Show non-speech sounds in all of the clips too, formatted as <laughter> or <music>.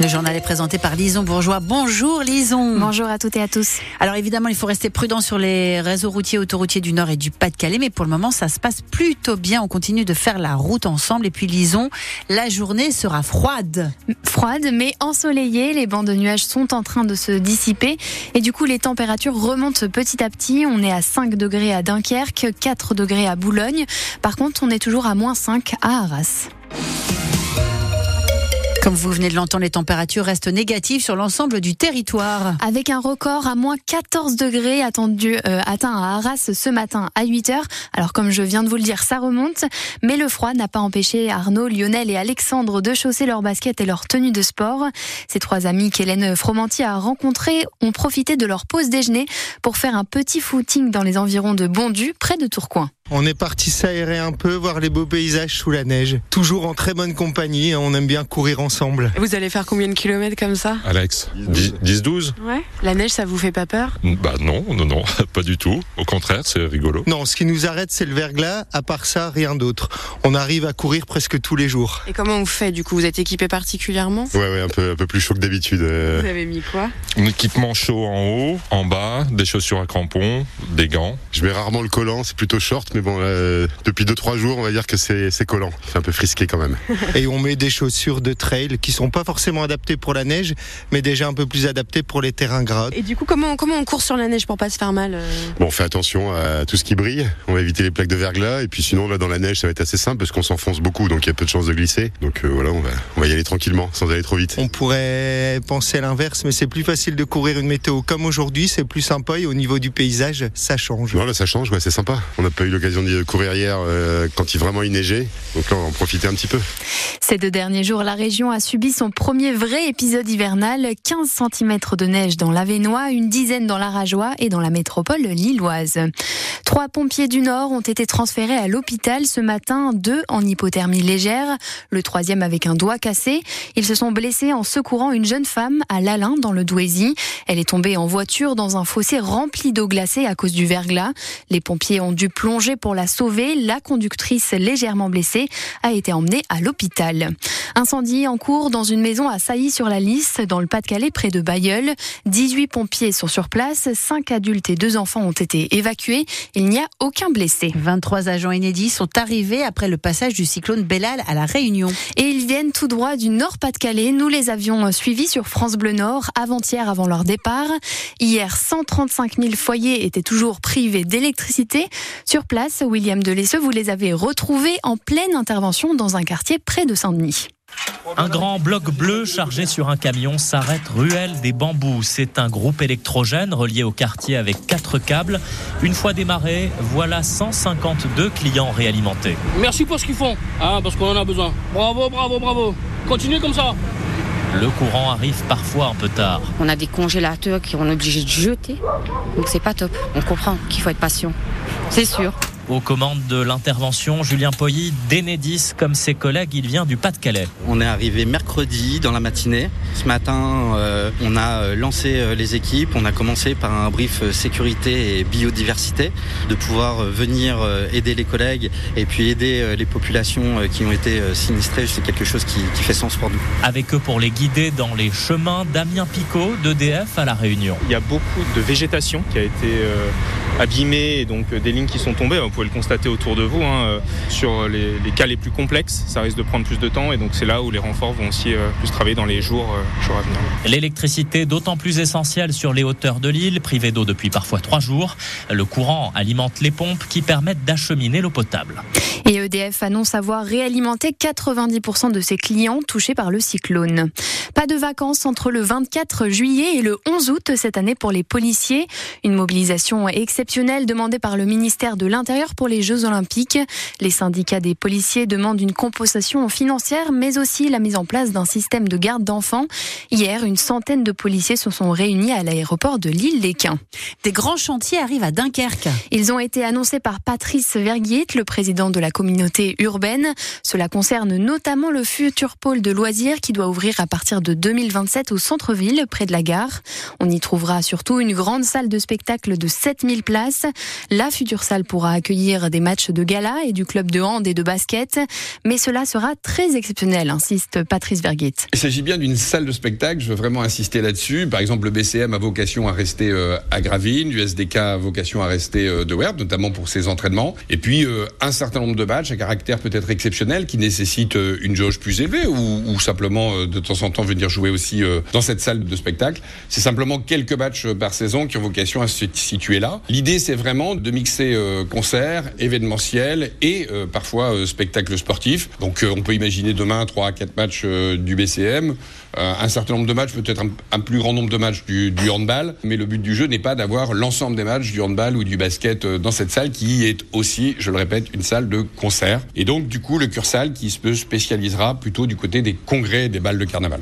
Le journal est présenté par Lison Bourgeois. Bonjour Lison. Bonjour à toutes et à tous. Alors évidemment, il faut rester prudent sur les réseaux routiers, autoroutiers du Nord et du Pas-de-Calais, mais pour le moment, ça se passe plutôt bien. On continue de faire la route ensemble. Et puis Lison, la journée sera froide. Froide, mais ensoleillée. Les bancs de nuages sont en train de se dissiper. Et du coup, les températures remontent petit à petit. On est à 5 degrés à Dunkerque, 4 degrés à Boulogne. Par contre, on est toujours à moins 5 à Arras. Vous venez de l'entendre, les températures restent négatives sur l'ensemble du territoire. Avec un record à moins 14 degrés attendu, euh, atteint à Arras ce matin à 8 heures. Alors comme je viens de vous le dire, ça remonte. Mais le froid n'a pas empêché Arnaud, Lionel et Alexandre de chausser leurs baskets et leurs tenues de sport. Ces trois amis qu'Hélène Fromanti a rencontrés ont profité de leur pause déjeuner pour faire un petit footing dans les environs de Bondu, près de Tourcoing. On est parti s'aérer un peu, voir les beaux paysages sous la neige. Toujours en très bonne compagnie, hein, on aime bien courir ensemble. Vous allez faire combien de kilomètres comme ça? Alex 10-12 Ouais. La neige, ça vous fait pas peur? Bah non, non, non, <laughs> pas du tout. Au contraire, c'est rigolo. Non, ce qui nous arrête, c'est le verglas. À part ça, rien d'autre. On arrive à courir presque tous les jours. Et comment vous faites du coup? Vous êtes équipé particulièrement? Ouais, ouais, un peu, un peu plus chaud que d'habitude. euh. Vous avez mis quoi? Un équipement chaud en haut, en bas, des chaussures à crampons, des gants. Je mets rarement le collant, c'est plutôt short, mais bon, euh, depuis 2-3 jours, on va dire que c'est collant. C'est un peu frisqué quand même. <laughs> Et on met des chaussures de trail qui sont pas forcément adaptées pour la neige, mais déjà un peu plus adaptées pour les terrains gras. Et du coup, comment, comment on court sur la neige pour pas se faire mal euh Bon, on fait attention à tout ce qui brille. On va éviter les plaques de verglas. Et puis sinon, là, dans la neige, ça va être assez simple parce qu'on s'enfonce beaucoup, donc il y a peu de chances de glisser. Donc euh, voilà, on va, on va y aller tranquillement, sans aller trop vite. On pourrait penser à l'inverse, mais c'est plus facile de courir une météo comme aujourd'hui, c'est plus sympa et au niveau du paysage, ça change. Non, là, ça change, ouais, c'est sympa. On n'a pas eu l'occasion de courir hier euh, quand il vraiment il neigeait. Donc là, on en profiter un petit peu. Ces deux derniers jours, la région a subi son premier vrai épisode hivernal. 15 cm de neige dans l'Avenois, une dizaine dans l'Arajois et dans la métropole lilloise. Trois pompiers du Nord ont été transférés à l'hôpital ce matin, deux en hypothermie légère, le troisième avec un doigt cassé. Ils se sont blessés en secourant une jeune femme à Lalin dans le Douaisis. Elle est tombée en voiture dans un fossé rempli d'eau glacée à cause du verglas. Les pompiers ont dû plonger pour la sauver. La conductrice légèrement blessée a été emmenée à l'hôpital. Incendie en cours dans une maison à Sailly-sur-la-Lys, dans le Pas-de-Calais, près de Bayeul. 18 pompiers sont sur place, 5 adultes et 2 enfants ont été évacués. Il n'y a aucun blessé. 23 agents inédits sont arrivés après le passage du cyclone Bellal à la Réunion. Et ils viennent tout droit du Nord-Pas-de-Calais. Nous les avions suivis sur France Bleu Nord avant-hier avant leur départ. Hier, 135 000 foyers étaient toujours privés d'électricité. Sur place, William Delesseux, vous les avez retrouvés en pleine intervention dans un quartier près de Saint-Denis. Un grand bloc bleu chargé sur un camion s'arrête ruelle des bambous. C'est un groupe électrogène relié au quartier avec quatre câbles. Une fois démarré, voilà 152 clients réalimentés. Merci pour ce qu'ils font, hein, parce qu'on en a besoin. Bravo, bravo, bravo. Continuez comme ça. Le courant arrive parfois un peu tard. On a des congélateurs qu'on est obligé de jeter, donc c'est pas top. On comprend qu'il faut être patient, c'est sûr. Aux commandes de l'intervention, Julien Poilly, d'Enedis, comme ses collègues, il vient du Pas-de-Calais. On est arrivé mercredi dans la matinée. Ce matin, euh, on a euh, lancé euh, les équipes. On a commencé par un brief sécurité et biodiversité, de pouvoir venir aider les collègues et puis aider les populations qui ont été sinistrées. C'est quelque chose qui, qui fait sens pour nous. Avec eux pour les guider dans les chemins, Damien Picot, d'EDF à La Réunion. Il y a beaucoup de végétation qui a été euh, abîmée et donc des lignes qui sont tombées. Vous pouvez le constater autour de vous. hein, euh, sur les, les cas les plus complexes, ça risque de prendre plus de temps et donc c'est là où les renforts vont aussi euh, plus travailler dans les jours, euh, jours à venir. L'électricité d'autant plus essentielle sur les hauteurs de l'île, privée d'eau depuis parfois trois jours. Le courant alimente les pompes qui permettent d'acheminer l'eau potable. Et EDF annonce avoir réalimenté 90% de ses clients touchés par le cyclone. Pas de vacances entre le 24 juillet et le 11 août cette année pour les policiers. Une mobilisation exceptionnelle demandée par le ministère de l'Intérieur pour les Jeux Olympiques. Les syndicats des policiers demandent une compensation financière, mais aussi la mise en place d'un système de garde d'enfants. Hier, une centaine de policiers se sont réunis à l'aéroport de l'île-les-Quins. Des grands chantiers arrivent à Dunkerque. Ils ont été annoncés par Patrice Verguiet, le président de la communauté urbaine. Cela concerne notamment le futur pôle de loisirs qui doit ouvrir à partir de 2027 au centre-ville, près de la gare. On y trouvera surtout une grande salle de spectacle de 7000 places. La future salle pourra accueillir des matchs de gala et du club de hand et de basket. Mais cela sera très exceptionnel, insiste Patrice Verguet. Il s'agit bien d'une salle de spectacle, je veux vraiment insister là-dessus. Par exemple, le BCM a vocation à rester euh, à Gravine, l'USDK a vocation à rester euh, de Werth, notamment pour ses entraînements. Et puis, euh, un certain nombre de matchs à caractère peut-être exceptionnel qui nécessitent une jauge plus élevée ou, simplement de temps en temps venir jouer aussi dans cette salle de spectacle. C'est simplement quelques matchs par saison qui ont vocation à se situer là. L'idée, c'est vraiment de mixer concerts, événementiels et parfois spectacles sportifs. Donc, on peut imaginer demain 3 à 4 matchs du BCM, un certain nombre de matchs, peut-être un, plus grand nombre de matchs du, du handball, mais le but du jeu n'est pas d'avoir l'ensemble des matchs du handball ou du basket dans cette salle qui est aussi, je le répète, une salle de concert. Et donc, du coup, le Cursal qui se spécialisera plutôt du côté des congrès des balles de carnaval.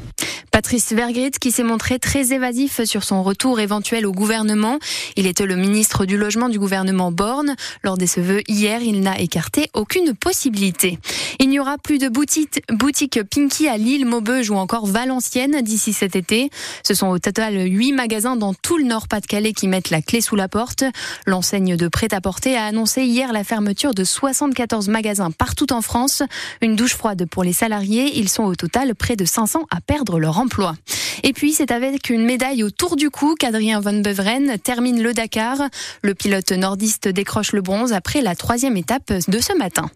Patrice Vergrit qui s'est montré très évasif sur son retour éventuel au gouvernement. Il était le ministre du logement du gouvernement Borne. Lors de ce vœu hier, il n'a écarté aucune possibilité. Il n'y aura plus de boutique, Pinky à Lille, Maubeuge ou encore Valenciennes d'ici cet été. Ce sont au total huit magasins dans tout le Nord-Pas-de-Calais qui mettent la clé sous la porte. L'enseigne de prêt-à-porter a annoncé hier la fermeture de 74 magasins partout en France. Une douche froide pour les salariés. Ils sont au total près de 500 à perdre leur Et puis, c'est avec une médaille autour du cou qu'Adrien Van Beveren termine le Dakar. Le pilote nordiste décroche le bronze après la troisième étape de ce matin.